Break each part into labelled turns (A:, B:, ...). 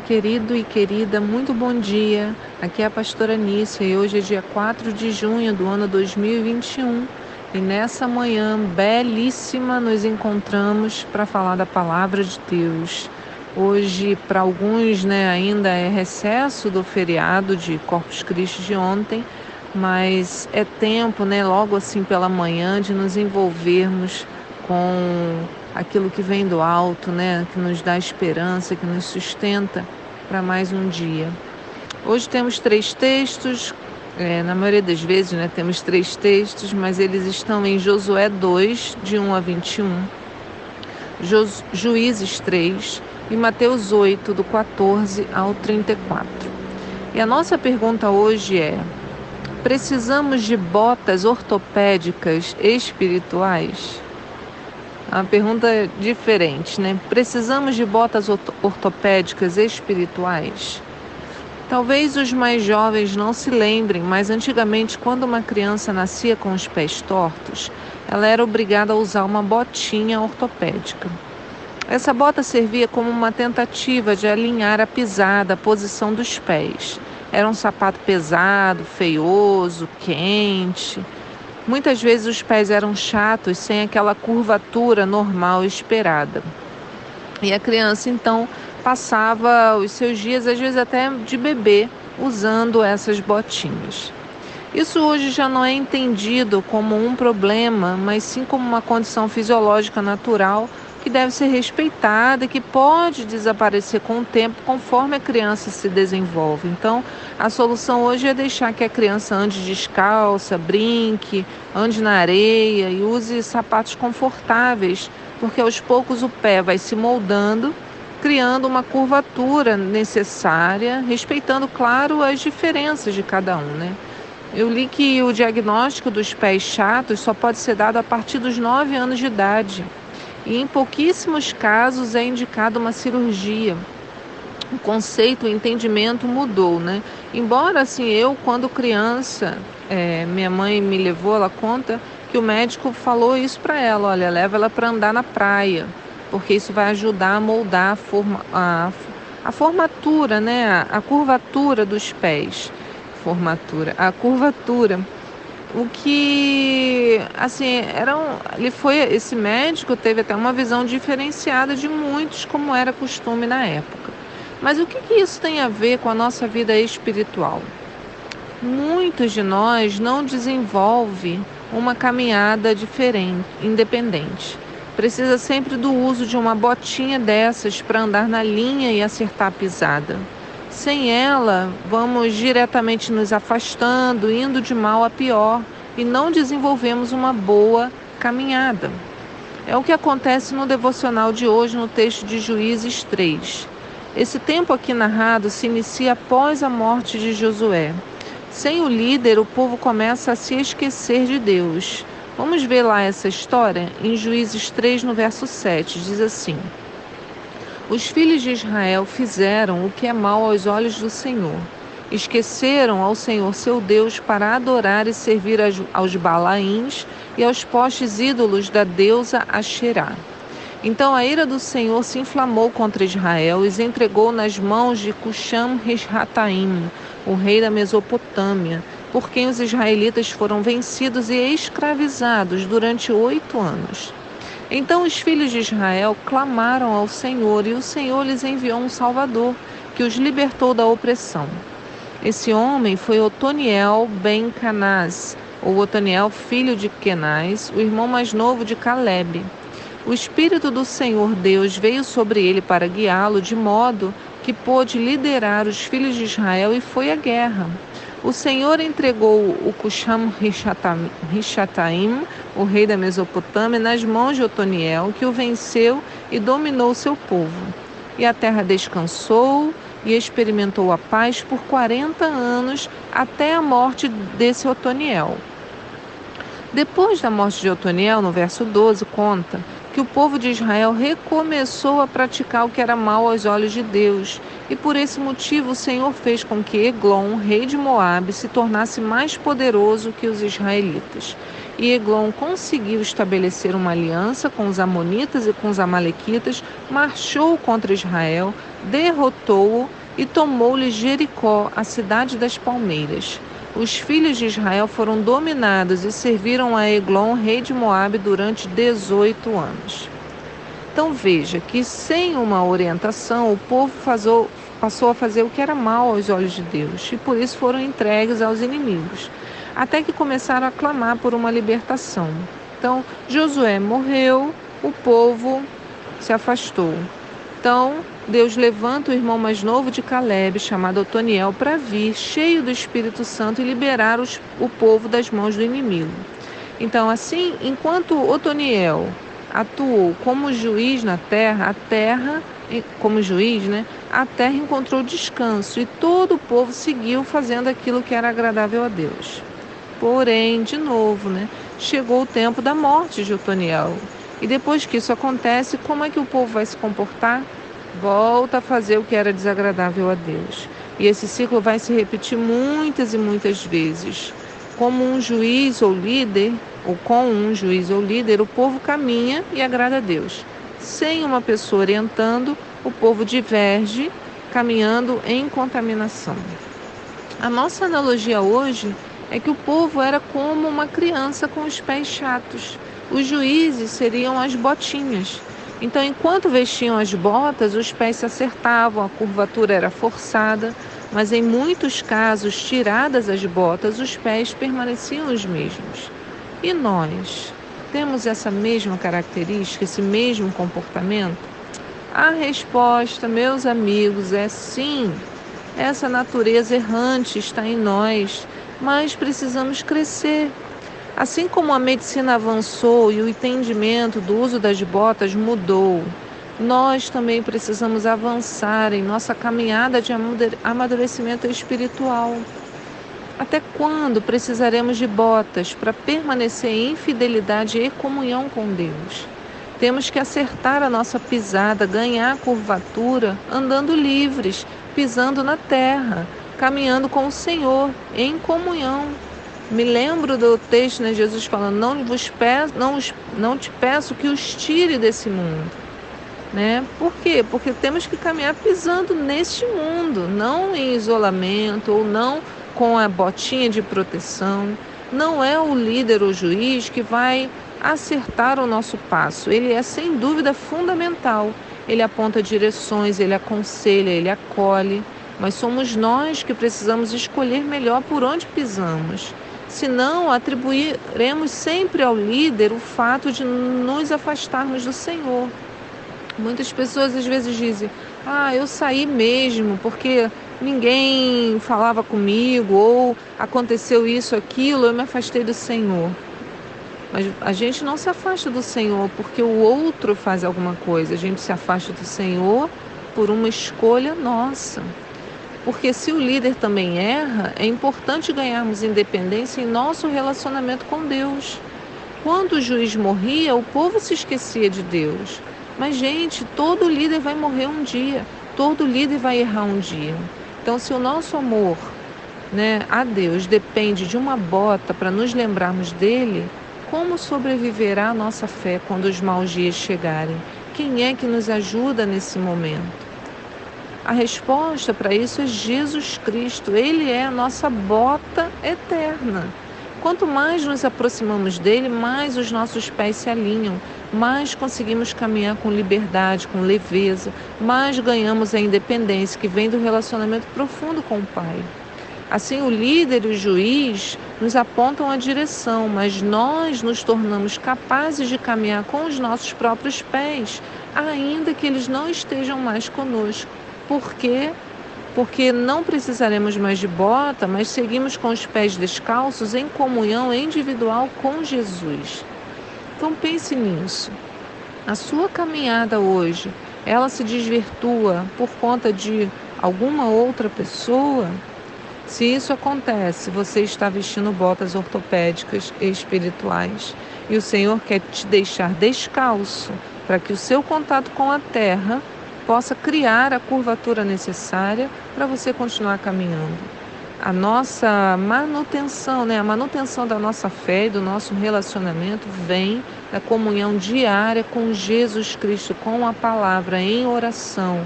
A: Querido e querida, muito bom dia. Aqui é a pastora Nícia e hoje é dia 4 de junho do ano 2021. E nessa manhã belíssima nos encontramos para falar da palavra de Deus. Hoje, para alguns, né, ainda é recesso do feriado de Corpus Christi de ontem, mas é tempo, né, logo assim pela manhã, de nos envolvermos com aquilo que vem do alto, né, que nos dá esperança, que nos sustenta para mais um dia. Hoje temos três textos, é, na maioria das vezes né, temos três textos, mas eles estão em Josué 2, de 1 a 21, Ju, Juízes 3 e Mateus 8, do 14 ao 34. E a nossa pergunta hoje é: precisamos de botas ortopédicas espirituais? Uma pergunta diferente, né? Precisamos de botas ortopédicas espirituais? Talvez os mais jovens não se lembrem, mas antigamente, quando uma criança nascia com os pés tortos, ela era obrigada a usar uma botinha ortopédica. Essa bota servia como uma tentativa de alinhar a pisada, a posição dos pés. Era um sapato pesado, feioso, quente. Muitas vezes os pés eram chatos, sem aquela curvatura normal esperada. E a criança então passava os seus dias, às vezes até de bebê, usando essas botinhas. Isso hoje já não é entendido como um problema, mas sim como uma condição fisiológica natural que deve ser respeitada que pode desaparecer com o tempo conforme a criança se desenvolve. Então, a solução hoje é deixar que a criança ande descalça, brinque, ande na areia e use sapatos confortáveis, porque aos poucos o pé vai se moldando, criando uma curvatura necessária, respeitando, claro, as diferenças de cada um, né? Eu li que o diagnóstico dos pés chatos só pode ser dado a partir dos 9 anos de idade e em pouquíssimos casos é indicada uma cirurgia. O conceito, o entendimento mudou, né? Embora assim, eu quando criança, é, minha mãe me levou, ela conta que o médico falou isso para ela, olha, leva ela para andar na praia, porque isso vai ajudar a moldar a, forma, a, a formatura, né? A, a curvatura dos pés. Formatura, a curvatura o que assim era ele foi esse médico teve até uma visão diferenciada de muitos como era costume na época. Mas o que, que isso tem a ver com a nossa vida espiritual? Muitos de nós não desenvolve uma caminhada diferente independente. Precisa sempre do uso de uma botinha dessas para andar na linha e acertar a pisada sem ela, vamos diretamente nos afastando, indo de mal a pior e não desenvolvemos uma boa caminhada. É o que acontece no devocional de hoje, no texto de Juízes 3. Esse tempo aqui narrado se inicia após a morte de Josué. Sem o líder, o povo começa a se esquecer de Deus. Vamos ver lá essa história em Juízes 3, no verso 7. Diz assim. Os filhos de Israel fizeram o que é mal aos olhos do Senhor. Esqueceram ao Senhor seu Deus para adorar e servir aos Balaíns e aos postes ídolos da deusa Asherá. Então a ira do Senhor se inflamou contra Israel e os entregou nas mãos de Cusham Rishataim, o rei da Mesopotâmia, por quem os israelitas foram vencidos e escravizados durante oito anos. Então os filhos de Israel clamaram ao Senhor, e o Senhor lhes enviou um Salvador, que os libertou da opressão. Esse homem foi Otoniel ben Canaz, ou Otoniel, filho de Kenaz, o irmão mais novo de Caleb. O Espírito do Senhor Deus veio sobre ele para guiá-lo, de modo que pôde liderar os filhos de Israel e foi à guerra. O Senhor entregou o Cusham Rishataim, o rei da Mesopotâmia, nas mãos de Otoniel, que o venceu e dominou seu povo. E a terra descansou e experimentou a paz por 40 anos até a morte desse Otoniel. Depois da morte de Otoniel, no verso 12, conta que o povo de Israel recomeçou a praticar o que era mal aos olhos de Deus. E por esse motivo o Senhor fez com que Eglon, rei de Moabe, se tornasse mais poderoso que os israelitas. E Eglon conseguiu estabelecer uma aliança com os Amonitas e com os Amalequitas, marchou contra Israel, derrotou-o e tomou-lhe Jericó, a cidade das palmeiras. Os filhos de Israel foram dominados e serviram a Eglon, rei de Moabe, durante 18 anos. Então veja que sem uma orientação o povo passou a fazer o que era mal aos olhos de Deus e por isso foram entregues aos inimigos até que começaram a clamar por uma libertação. Então, Josué morreu, o povo se afastou. Então, Deus levanta o irmão mais novo de Caleb, chamado Otoniel, para vir, cheio do Espírito Santo, e liberar os, o povo das mãos do inimigo. Então, assim, enquanto Otoniel atuou como juiz na terra, a terra, como juiz, né, a terra encontrou descanso e todo o povo seguiu fazendo aquilo que era agradável a Deus. Porém, de novo, né, chegou o tempo da morte de Otoniel. E depois que isso acontece, como é que o povo vai se comportar? Volta a fazer o que era desagradável a Deus. E esse ciclo vai se repetir muitas e muitas vezes. Como um juiz ou líder, ou com um juiz ou líder, o povo caminha e agrada a Deus. Sem uma pessoa orientando, o povo diverge, caminhando em contaminação. A nossa analogia hoje é que o povo era como uma criança com os pés chatos. Os juízes seriam as botinhas. Então, enquanto vestiam as botas, os pés se acertavam, a curvatura era forçada, mas em muitos casos, tiradas as botas, os pés permaneciam os mesmos. E nós temos essa mesma característica, esse mesmo comportamento? A resposta, meus amigos, é sim. Essa natureza errante está em nós mas precisamos crescer. Assim como a medicina avançou e o entendimento do uso das botas mudou, nós também precisamos avançar em nossa caminhada de amadurecimento espiritual. Até quando precisaremos de botas para permanecer em fidelidade e comunhão com Deus? Temos que acertar a nossa pisada, ganhar curvatura, andando livres, pisando na terra, caminhando com o Senhor em comunhão. Me lembro do texto, né, Jesus falando: não, vos peço, não, não te peço que os tire desse mundo. Né? Por quê? Porque temos que caminhar pisando neste mundo, não em isolamento ou não com a botinha de proteção. Não é o líder ou juiz que vai acertar o nosso passo. Ele é sem dúvida fundamental. Ele aponta direções, ele aconselha, ele acolhe mas somos nós que precisamos escolher melhor por onde pisamos. Senão, atribuiremos sempre ao líder o fato de nos afastarmos do Senhor. Muitas pessoas às vezes dizem: Ah, eu saí mesmo porque ninguém falava comigo, ou aconteceu isso, aquilo, eu me afastei do Senhor. Mas a gente não se afasta do Senhor porque o outro faz alguma coisa, a gente se afasta do Senhor por uma escolha nossa. Porque se o líder também erra, é importante ganharmos independência em nosso relacionamento com Deus. Quando o juiz morria, o povo se esquecia de Deus. Mas, gente, todo líder vai morrer um dia, todo líder vai errar um dia. Então, se o nosso amor né, a Deus depende de uma bota para nos lembrarmos dele, como sobreviverá a nossa fé quando os maus dias chegarem? Quem é que nos ajuda nesse momento? A resposta para isso é Jesus Cristo. Ele é a nossa bota eterna. Quanto mais nos aproximamos dele, mais os nossos pés se alinham, mais conseguimos caminhar com liberdade, com leveza, mais ganhamos a independência que vem do relacionamento profundo com o Pai. Assim, o líder e o juiz nos apontam a direção, mas nós nos tornamos capazes de caminhar com os nossos próprios pés, ainda que eles não estejam mais conosco. Por quê? Porque não precisaremos mais de bota, mas seguimos com os pés descalços em comunhão individual com Jesus. Então pense nisso. A sua caminhada hoje, ela se desvirtua por conta de alguma outra pessoa? Se isso acontece, você está vestindo botas ortopédicas e espirituais e o Senhor quer te deixar descalço para que o seu contato com a terra possa criar a curvatura necessária para você continuar caminhando. a nossa manutenção, né? A manutenção da nossa fé e do nosso relacionamento vem da comunhão diária com Jesus Cristo, com a palavra, em oração,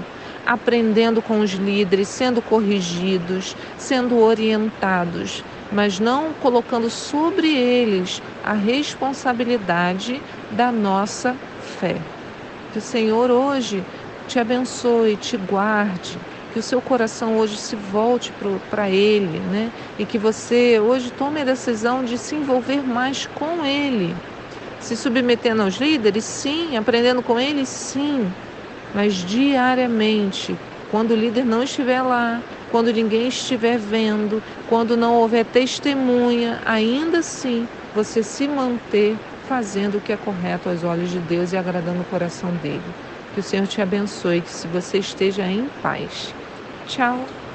A: aprendendo com os líderes, sendo corrigidos, sendo orientados, mas não colocando sobre eles a responsabilidade da nossa fé. Que o Senhor hoje te abençoe, te guarde, que o seu coração hoje se volte para Ele, né? E que você hoje tome a decisão de se envolver mais com Ele. Se submetendo aos líderes, sim. Aprendendo com eles, sim. Mas diariamente, quando o líder não estiver lá, quando ninguém estiver vendo, quando não houver testemunha, ainda assim você se manter fazendo o que é correto aos olhos de Deus e agradando o coração dele. Que o Senhor te abençoe, que se você esteja em paz. Tchau.